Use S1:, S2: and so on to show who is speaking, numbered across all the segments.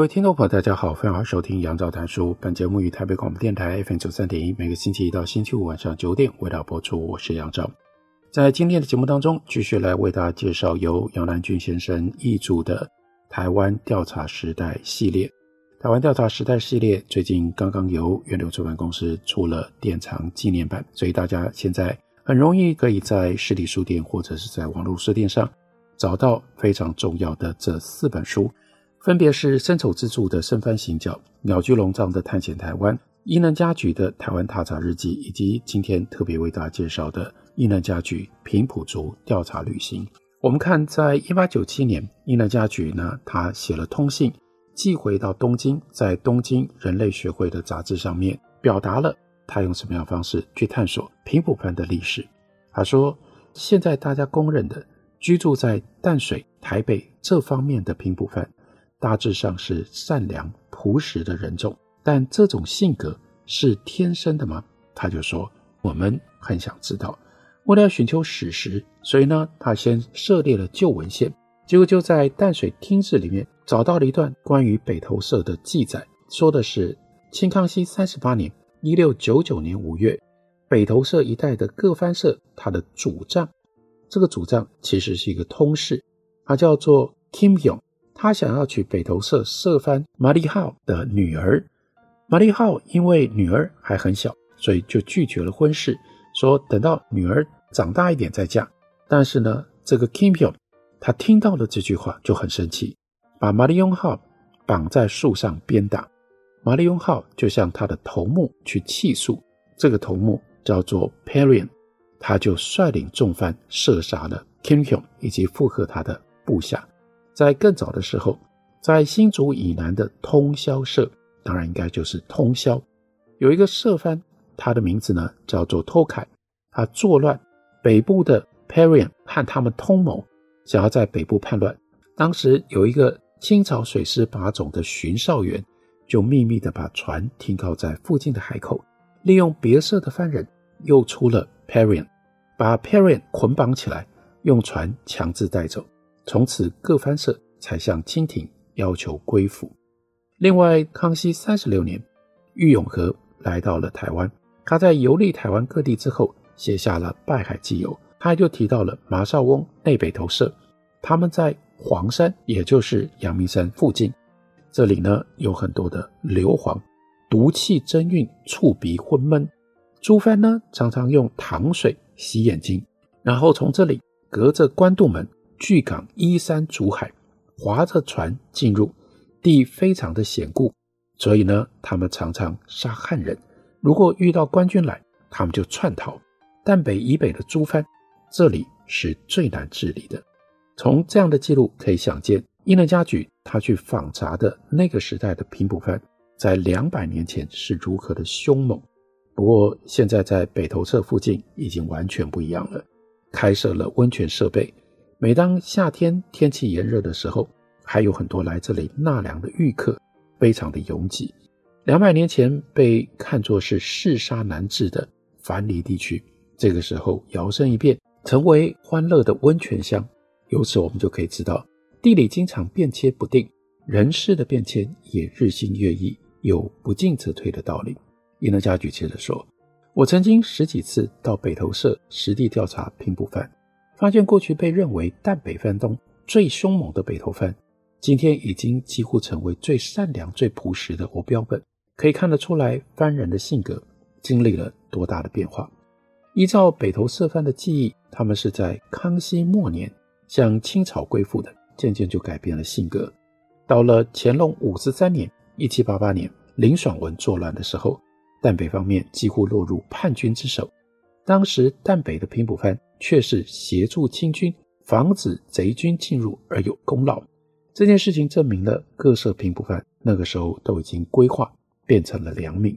S1: 各位听众朋友，大家好，欢迎收听杨照谈书。本节目于台北广播电台 FM 九三点一，每个星期一到星期五晚上九点为大家播出。我是杨照，在今天的节目当中，继续来为大家介绍由杨南俊先生译著的《台湾调查时代》系列。《台湾调查时代》系列最近刚刚由远流出版公司出了典藏纪念版，所以大家现在很容易可以在实体书店或者是在网络书店上找到非常重要的这四本书。分别是森丑之助的《生番行脚》，鸟居龙藏的《探险台湾》，伊能嘉矩的《台湾踏查日记》，以及今天特别为大家介绍的伊能嘉矩平埔族调查旅行。我们看，在一八九七年，伊能嘉矩呢，他写了通信寄回到东京，在东京人类学会的杂志上面表达了他用什么样方式去探索平埔番的历史。他说，现在大家公认的居住在淡水、台北这方面的平埔番。大致上是善良朴实的人种，但这种性格是天生的吗？他就说，我们很想知道。为了要寻求史实，所以呢，他先涉猎了旧文献，结果就在淡水厅志里面找到了一段关于北投社的记载，说的是清康熙三十八年（一六九九年）五月，北投社一带的各番社，他的主帐，这个主帐其实是一个通事，他叫做 Kim Yong。他想要娶北投社社番马里号的女儿，马里号因为女儿还很小，所以就拒绝了婚事，说等到女儿长大一点再嫁。但是呢，这个 Kim Pyo 他听到了这句话就很生气，把马里雍号绑在树上鞭打。马里雍号就向他的头目去泣诉，这个头目叫做 Perian，他就率领众番射杀了 Kim Pyo 以及附和他的部下。在更早的时候，在新竹以南的通霄社，当然应该就是通霄，有一个社番，他的名字呢叫做托凯，他作乱，北部的 Perian 和他们通谋，想要在北部叛乱。当时有一个清朝水师把总的巡哨员，就秘密的把船停靠在附近的海口，利用别社的番人诱出了 Perian，把 Perian 捆绑起来，用船强制带走。从此，各番社才向清廷要求归附。另外，康熙三十六年，郁永河来到了台湾。他在游历台湾各地之后，写下了《拜海纪游》。他就提到了马绍翁内北投社，他们在黄山，也就是阳明山附近。这里呢，有很多的硫磺，毒气蒸晕，触鼻昏闷。诸番呢，常常用糖水洗眼睛，然后从这里隔着官渡门。巨港依山逐海，划着船进入，地非常的险固，所以呢，他们常常杀汉人。如果遇到官军来，他们就窜逃。但北以北的诸番，这里是最难治理的。从这样的记录可以想见，伊能嘉矩他去访查的那个时代的平埔番，在两百年前是如何的凶猛。不过现在在北投社附近已经完全不一样了，开设了温泉设备。每当夏天天气炎热的时候，还有很多来这里纳凉的浴客，非常的拥挤。两百年前被看作是嗜杀难治的樊篱地区，这个时候摇身一变，成为欢乐的温泉乡。由此我们就可以知道，地理经常变迁不定，人事的变迁也日新月异，有不进则退的道理。伊能嘉矩接着说：“我曾经十几次到北投社实地调查平埔番。”发现过去被认为淡北番东最凶猛的北投番，今天已经几乎成为最善良、最朴实的国标本。可以看得出来，番人的性格经历了多大的变化。依照北投社番的记忆，他们是在康熙末年向清朝归附的，渐渐就改变了性格。到了乾隆五十三年（一七八八年），林爽文作乱的时候，淡北方面几乎落入叛军之手。当时淡北的平埔番却是协助清军防止贼军进入而有功劳。这件事情证明了各色平埔藩那个时候都已经归化变成了良民。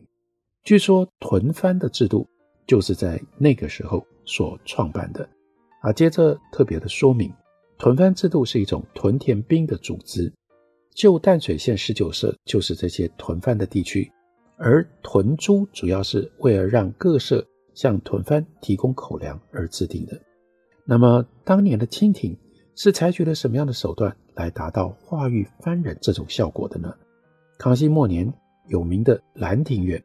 S1: 据说屯藩的制度就是在那个时候所创办的。啊，接着特别的说明，屯藩制度是一种屯田兵的组织，旧淡水县十九社就是这些屯藩的地区，而屯租主要是为了让各社向屯藩提供口粮而制定的。那么当年的清廷是采取了什么样的手段来达到化育藩人这种效果的呢？康熙末年有名的兰亭院，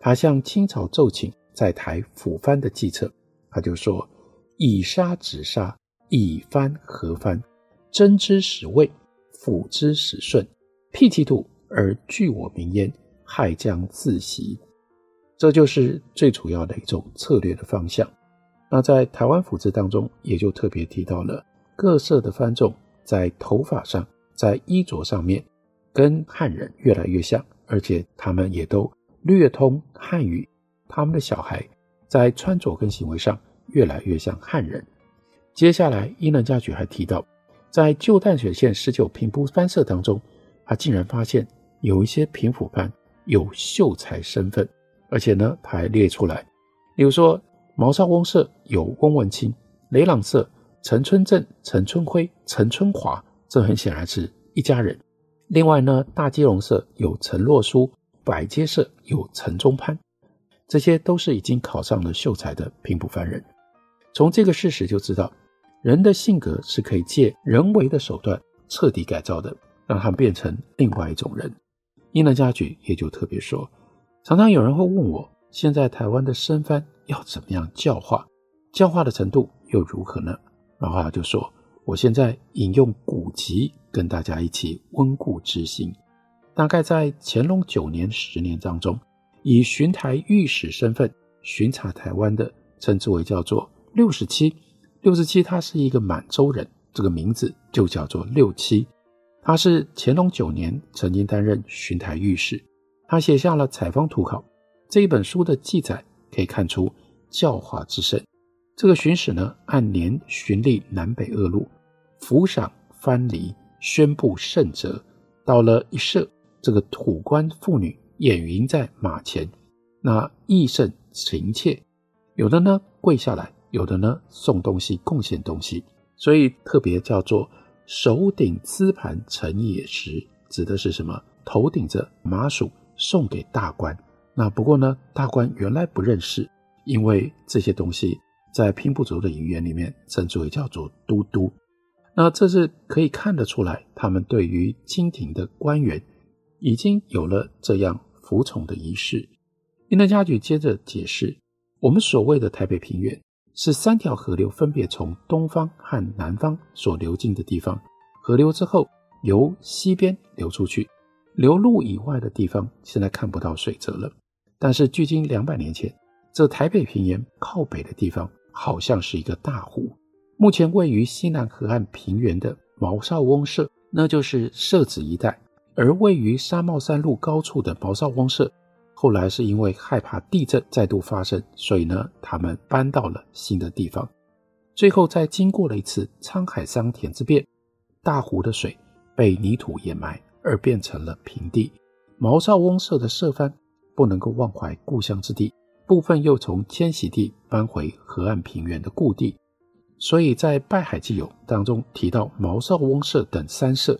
S1: 他向清朝奏请在台抚藩的计策，他就说。以杀止杀，以藩和藩，征之使魏，抚之使顺，辟其土而据我民焉，害将自息。这就是最主要的一种策略的方向。那在台湾府志当中，也就特别提到了各色的藩众在头发上、在衣着上面，跟汉人越来越像，而且他们也都略通汉语。他们的小孩在穿着跟行为上，越来越像汉人。接下来，伊能嘉矩还提到，在旧淡水县十九平埔藩社当中，他竟然发现有一些平埔藩有秀才身份，而且呢，他还列出来，比如说毛少翁社有翁文清，雷朗社陈春正、陈春辉、陈春华，这很显然是一家人。另外呢，大基隆社有陈若书，百街社有陈宗潘，这些都是已经考上了秀才的平埔藩人。从这个事实就知道，人的性格是可以借人为的手段彻底改造的，让他们变成另外一种人。伊能嘉矩也就特别说，常常有人会问我，现在台湾的生番要怎么样教化，教化的程度又如何呢？然后就说，我现在引用古籍跟大家一起温故知新。大概在乾隆九年、十年当中，以巡台御史身份巡查台湾的，称之为叫做。六十七，六十七，他是一个满洲人，这个名字就叫做六七。他是乾隆九年曾经担任巡台御史，他写下了《采风图考》这一本书的记载，可以看出教化之甚。这个巡使呢，按年巡历南北二路，抚赏藩篱，宣布圣哲。到了一社，这个土官妇女掩云在马前，那义甚情切，有的呢跪下来。有的呢，送东西，贡献东西，所以特别叫做手顶资盘呈野食，指的是什么？头顶着麻薯送给大官。那不过呢，大官原来不认识，因为这些东西在平埔族的语言里面称之为叫做都督。那这是可以看得出来，他们对于清廷的官员已经有了这样服从的仪式。伊能嘉举接着解释，我们所谓的台北平原。是三条河流分别从东方和南方所流经的地方，河流之后由西边流出去，流入以外的地方现在看不到水泽了。但是距今两百年前，这台北平原靠北的地方好像是一个大湖。目前位于西南河岸平原的毛少翁社，那就是社子一带；而位于纱帽山路高处的毛少翁社。后来是因为害怕地震再度发生，所以呢，他们搬到了新的地方。最后，在经过了一次沧海桑田之变，大湖的水被泥土掩埋，而变成了平地。毛少翁社的社番不能够忘怀故乡之地，部分又从迁徙地搬回河岸平原的故地，所以在《拜海记游》当中提到毛少翁社等三社，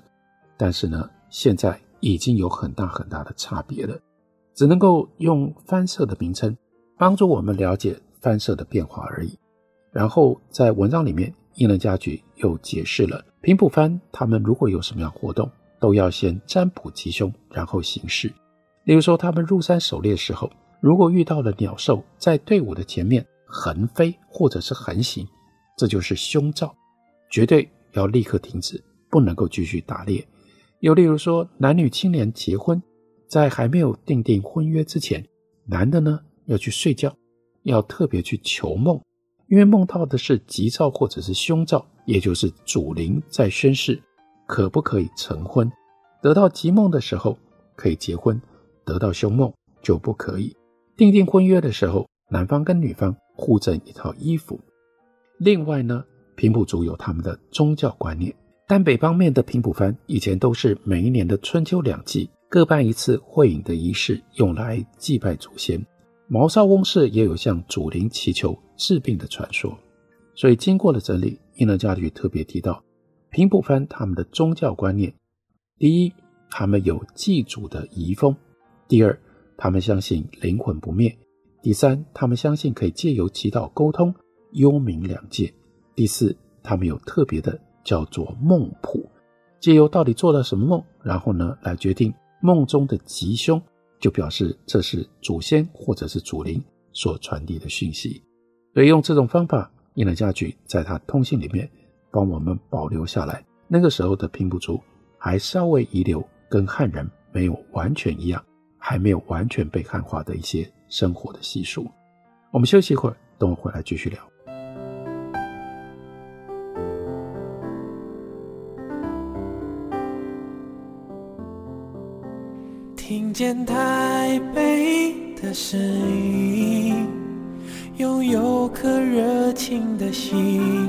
S1: 但是呢，现在已经有很大很大的差别了。只能够用藩社的名称帮助我们了解藩社的变化而已。然后在文章里面，伊能家矩又解释了平埔藩他们如果有什么样活动，都要先占卜吉凶，然后行事。例如说，他们入山狩猎时候，如果遇到了鸟兽在队伍的前面横飞或者是横行，这就是凶兆，绝对要立刻停止，不能够继续打猎。又例如说，男女青年结婚。在还没有订定婚约之前，男的呢要去睡觉，要特别去求梦，因为梦到的是吉兆或者是凶兆，也就是主灵在宣示可不可以成婚。得到吉梦的时候可以结婚，得到凶梦就不可以。订定婚约的时候，男方跟女方互赠一套衣服。另外呢，平埔族有他们的宗教观念，但北方面的平埔番以前都是每一年的春秋两季各办一次会饮的仪式，用来祭拜祖先。毛少翁氏也有向祖灵祈求治病的传说，所以经过了整理，英能家具特别提到平埔番他们的宗教观念：第一，他们有祭祖的遗风；第二，他们相信灵魂不灭；第三，他们相信可以借由祈祷沟通幽冥两界；第四，他们有特别的叫做梦谱，借由到底做了什么梦，然后呢来决定梦中的吉凶。就表示这是祖先或者是祖灵所传递的讯息，所以用这种方法，印了家具在他通信里面帮我们保留下来。那个时候的平埔族还稍微遗留跟汉人没有完全一样，还没有完全被汉化的一些生活的习俗。我们休息一会儿，等我回来继续聊。
S2: 听见台北的声音，拥有颗热情的心，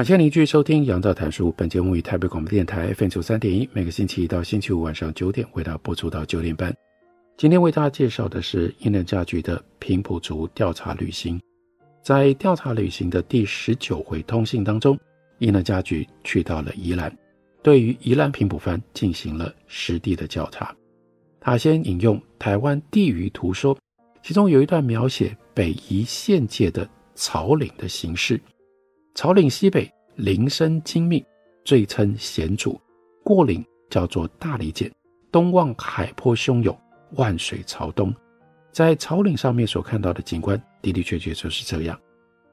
S1: 感谢您继续收听《杨照谈书》。本节目于台北广播电台 FM 九三点一，每个星期一到星期五晚上九点为大家播出到九点半。今天为大家介绍的是英能家矩的平埔族调查旅行。在调查旅行的第十九回通信当中，英能家矩去到了宜兰，对于宜兰平埔番进行了实地的调查。他先引用台湾地域图说，其中有一段描写北宜县界的草岭的形势。草岭西北林深精密，最称险阻。过岭叫做大理涧，东望海波汹涌，万水朝东。在草岭上面所看到的景观，的的确确就是这样。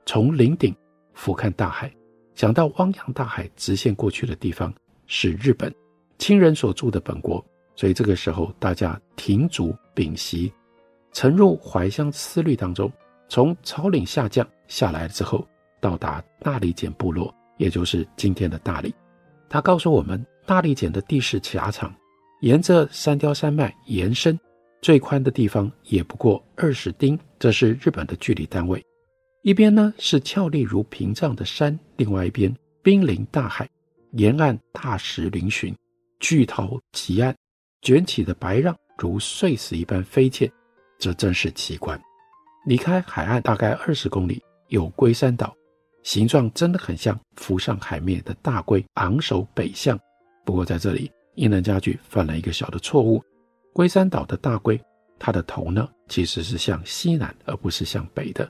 S1: 从岭顶俯瞰大海，想到汪洋大海直线过去的地方是日本，清人所住的本国。所以这个时候，大家停足屏息，沉入怀乡思虑当中。从草岭下降下来之后。到达大理涧部落，也就是今天的大理。他告诉我们，大理涧的地势狭长，沿着三雕山脉延伸，最宽的地方也不过二十町，这是日本的距离单位。一边呢是峭立如屏障的山，另外一边濒临大海，沿岸大石嶙峋，巨涛急岸，卷起的白浪如碎石一般飞溅，这真是奇观。离开海岸大概二十公里，有龟山岛。形状真的很像浮上海面的大龟，昂首北向。不过在这里，伊能家矩犯了一个小的错误。龟山岛的大龟，它的头呢其实是向西南，而不是向北的。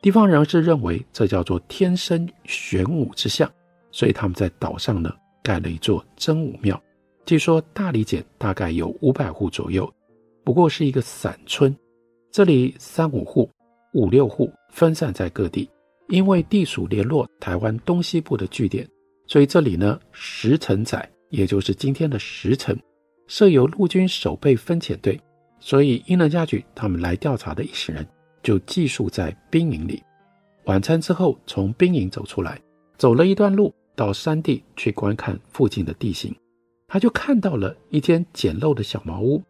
S1: 地方人士认为这叫做天生玄武之象，所以他们在岛上呢盖了一座真武庙。据说大理简大概有五百户左右，不过是一个散村，这里三五户、五六户分散在各地。因为地属联络台湾东西部的据点，所以这里呢，石城仔，也就是今天的石城，设有陆军守备分遣队，所以英能家矩他们来调查的一行人就寄宿在兵营里。晚餐之后，从兵营走出来，走了一段路到山地去观看附近的地形，他就看到了一间简陋的小茅屋，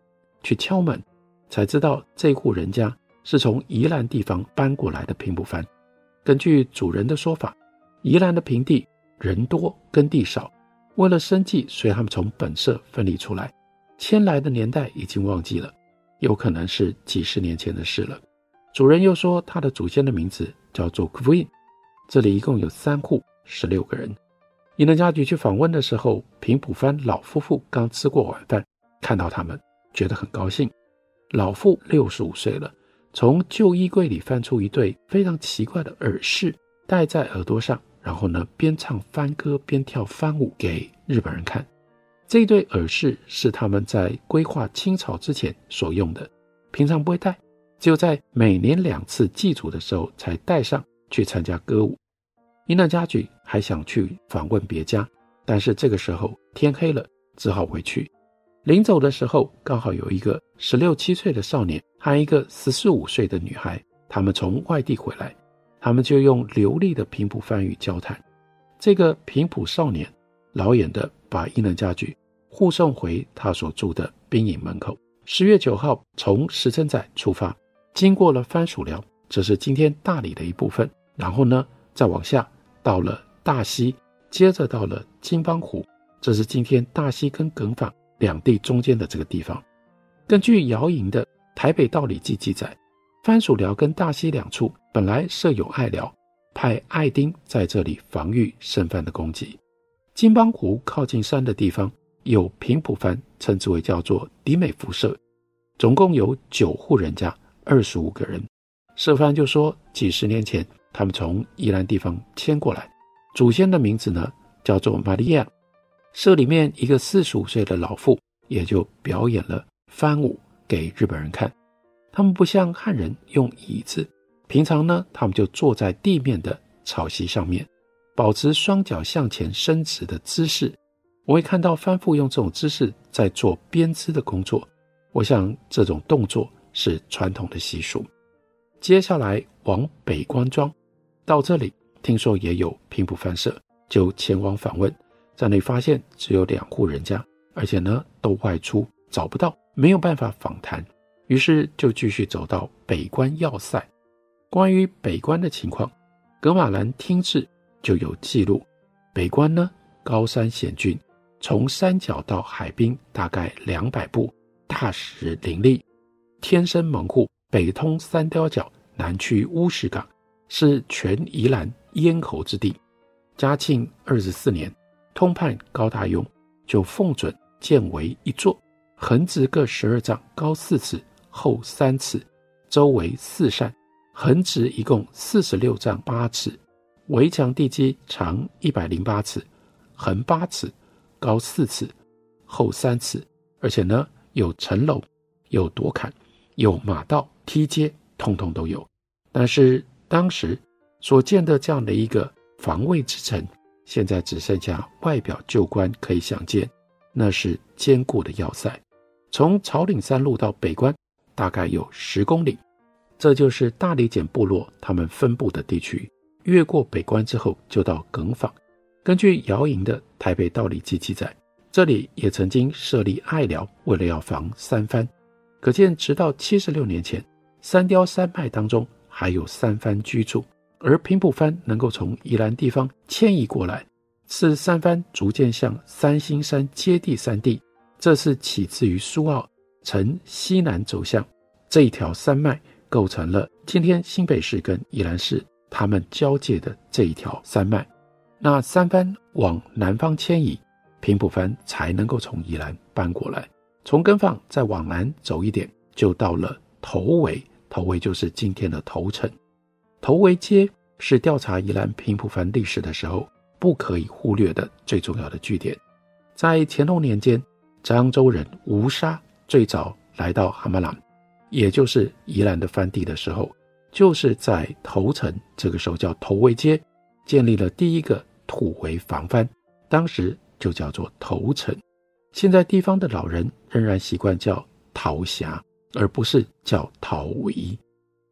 S1: 去敲门，才知道这户人家是从宜兰地方搬过来的平埔番。根据主人的说法，宜兰的平地人多耕地少，为了生计，所以他们从本社分离出来。迁来的年代已经忘记了，有可能是几十年前的事了。主人又说，他的祖先的名字叫做 Queen。这里一共有三户，十六个人。伊能家矩去访问的时候，平埔番老夫妇刚吃过晚饭，看到他们觉得很高兴。老妇六十五岁了。从旧衣柜里翻出一对非常奇怪的耳饰，戴在耳朵上，然后呢，边唱翻歌边跳翻舞给日本人看。这一对耳饰是他们在规划清朝之前所用的，平常不会戴，只有在每年两次祭祖的时候才戴上去参加歌舞。伊能嘉矩还想去访问别家，但是这个时候天黑了，只好回去。临走的时候，刚好有一个十六七岁的少年和一个十四五岁的女孩，他们从外地回来，他们就用流利的平埔番语交谈。这个平埔少年老远的把伊能嘉矩护送回他所住的兵营门口。十月九号从石城仔出发，经过了番薯寮，这是今天大里的一部分，然后呢，再往下到了大溪，接着到了金方湖，这是今天大溪跟耿坊。两地中间的这个地方，根据姚莹的《台北道里记》记载，番薯寮跟大溪两处本来设有隘寮，派爱丁在这里防御生番的攻击。金邦湖靠近山的地方有平埔番，称之为叫做迪美福社，总共有九户人家，二十五个人。社番就说，几十年前他们从宜兰地方迁过来，祖先的名字呢叫做玛利亚。社里面一个四十五岁的老妇也就表演了番舞给日本人看。他们不像汉人用椅子，平常呢，他们就坐在地面的草席上面，保持双脚向前伸直的姿势。我会看到番妇用这种姿势在做编织的工作。我想这种动作是传统的习俗。接下来往北关庄，到这里听说也有平埔番社，就前往访问。在那里发现只有两户人家，而且呢都外出找不到，没有办法访谈，于是就继续走到北关要塞。关于北关的情况，《噶玛兰听志》就有记录：北关呢高山险峻，从山脚到海滨大概两百步，大石林立，天生门户，北通三貂角，南去乌石港，是全宜兰咽喉之地。嘉庆二十四年。通判高大庸就奉准建为一座，横直各十二丈，高四尺，厚三尺，周围四扇，横直一共四十六丈八尺，围墙地基长一百零八尺，横八尺，高四尺，厚三尺，而且呢有城楼，有垛坎，有马道梯阶，通通都有。但是当时所建的这样的一个防卫之城。现在只剩下外表旧观可以想见，那是坚固的要塞。从草岭山路到北关，大概有十公里，这就是大理简部落他们分布的地区。越过北关之后，就到耿坊。根据姚莹的《台北道里记》记载，这里也曾经设立隘寮，为了要防三番。可见，直到七十六年前，三貂山脉当中还有三番居住。而平埔番能够从宜兰地方迁移过来，是三番逐渐向三星山接地三地。这是起自于苏澳，呈西南走向这一条山脉，构成了今天新北市跟宜兰市他们交界的这一条山脉。那三藩往南方迁移，平埔藩才能够从宜兰搬过来。从根放再往南走一点，就到了头围，头围就是今天的头城。头围街是调查宜兰平埔藩历史的时候不可以忽略的最重要的据点。在乾隆年间，漳州人吴沙最早来到哈马兰，也就是宜兰的番地的时候，就是在头城，这个时候叫头围街，建立了第一个土围防番，当时就叫做头城。现在地方的老人仍然习惯叫桃峡，而不是叫桃围。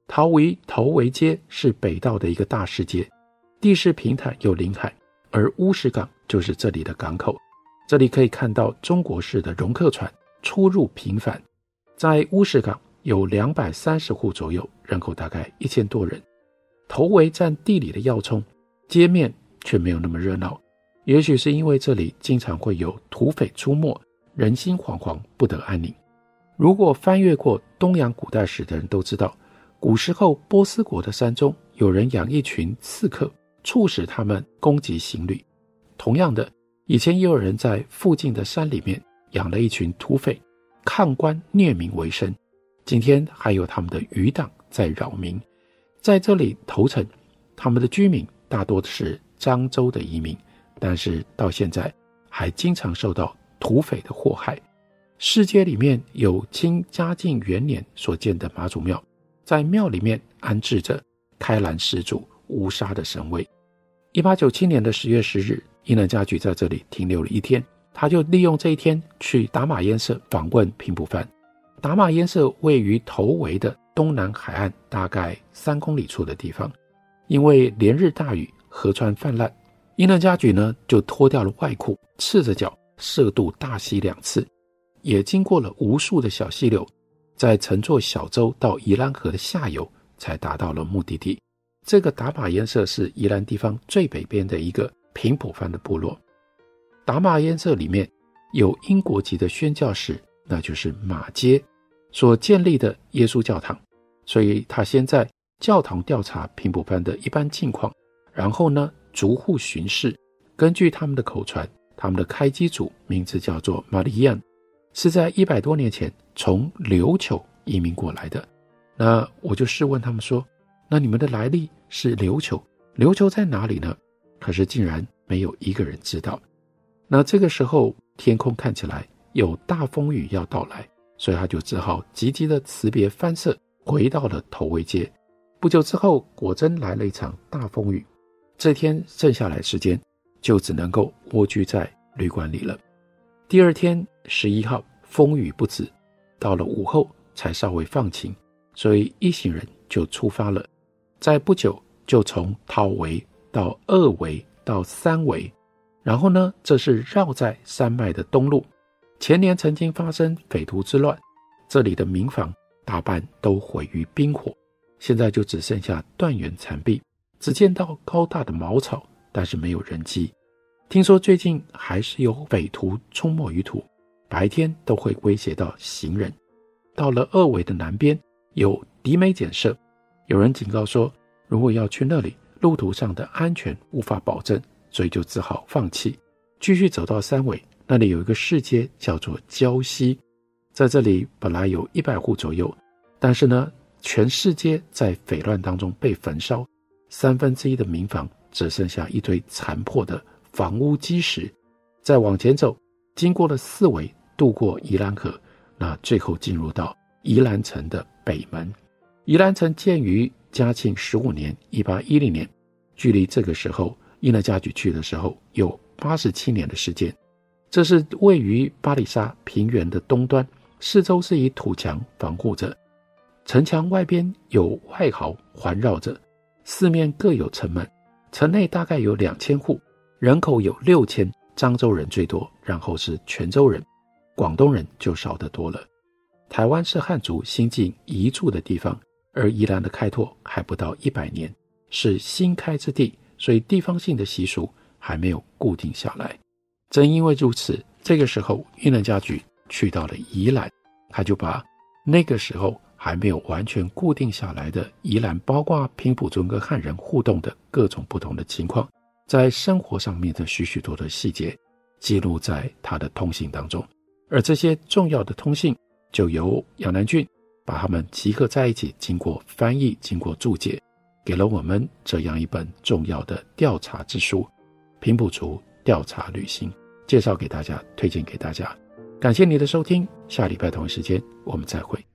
S1: 桃围头围街是北道的一个大市街，地势平坦又临海，而乌石港就是这里的港口。这里可以看到中国式的容客船出入频繁。在乌石港有两百三十户左右，人口大概一千多人。头围占地理的要冲，街面却没有那么热闹。也许是因为这里经常会有土匪出没，人心惶惶，不得安宁。如果翻阅过东洋古代史的人都知道。古时候，波斯国的山中有人养一群刺客，促使他们攻击行旅。同样的，以前也有人在附近的山里面养了一群土匪，抗官虐民为生。今天还有他们的余党在扰民。在这里投诚，他们的居民大多是漳州的移民，但是到现在还经常受到土匪的祸害。市街里面有清嘉靖元年所建的妈祖庙。在庙里面安置着开兰始祖乌沙的神位。一八九七年的十月十日，伊能嘉矩在这里停留了一天，他就利用这一天去达玛烟社访问平埔藩。达玛烟社位于头围的东南海岸大概三公里处的地方，因为连日大雨，河川泛滥，伊能嘉矩呢就脱掉了外裤，赤着脚涉渡大溪两次，也经过了无数的小溪流，再乘坐小舟到宜兰河的下游，才达到了目的地。这个达玛烟社是宜兰地方最北边的一个平埔藩的部落。达玛燕社里面有英国籍的宣教士，那就是马街所建立的耶稣教堂。所以他先在教堂调查平埔藩的一般境况，然后呢逐户巡视，根据他们的口传，他们的开基主名字叫做玛利亚，是在一百多年前从琉球移民过来的。那我就试问他们说。那你们的来历是琉球，琉球在哪里呢？可是竟然没有一个人知道。那这个时候天空看起来有大风雨要到来，所以他就只好急急的辞别翻社，回到了头围街。不久之后，果真来了一场大风雨。这天剩下来时间，就只能够蜗居在旅馆里了。第二天十一号，风雨不止，到了午后才稍微放晴，所以一行人就出发了。在不久就从头围到二维到三维，然后呢，这是绕在山脉的东路。前年曾经发生匪徒之乱，这里的民房大半都毁于兵火，现在就只剩下断垣残壁，只见到高大的茅草，但是没有人迹。听说最近还是有匪徒出没于途，白天都会威胁到行人。到了二维的南边，有迪美检社。有人警告说，如果要去那里，路途上的安全无法保证，所以就只好放弃，继续走到三围。那里有一个市街，叫做礁溪，在这里本来有一百户左右，但是呢，全市街在匪乱当中被焚烧，三分之一的民房只剩下一堆残破的房屋基石。再往前走，经过了四围，渡过宜兰河，那最后进入到宜兰城的北门。宜兰城建于嘉庆十五年（一八一零年），距离这个时候伊能嘉矩去的时候有八十七年的时间。这是位于巴里沙平原的东端，四周是以土墙防护着，城墙外边有外壕环绕着，四面各有城门。城内大概有两千户，人口有六千，漳州人最多，然后是泉州人，广东人就少得多了。台湾是汉族新近移住的地方。而宜兰的开拓还不到一百年，是新开之地，所以地方性的习俗还没有固定下来。正因为如此，这个时候伊能嘉矩去到了宜兰，他就把那个时候还没有完全固定下来的宜兰，包括平埔族跟汉人互动的各种不同的情况，在生活上面的许许多多的细节，记录在他的通信当中。而这些重要的通信，就由杨南郡。把他们集合在一起，经过翻译，经过注解，给了我们这样一本重要的调查之书《平埔族调查旅行》，介绍给大家，推荐给大家。感谢你的收听，下礼拜同一时间我们再会。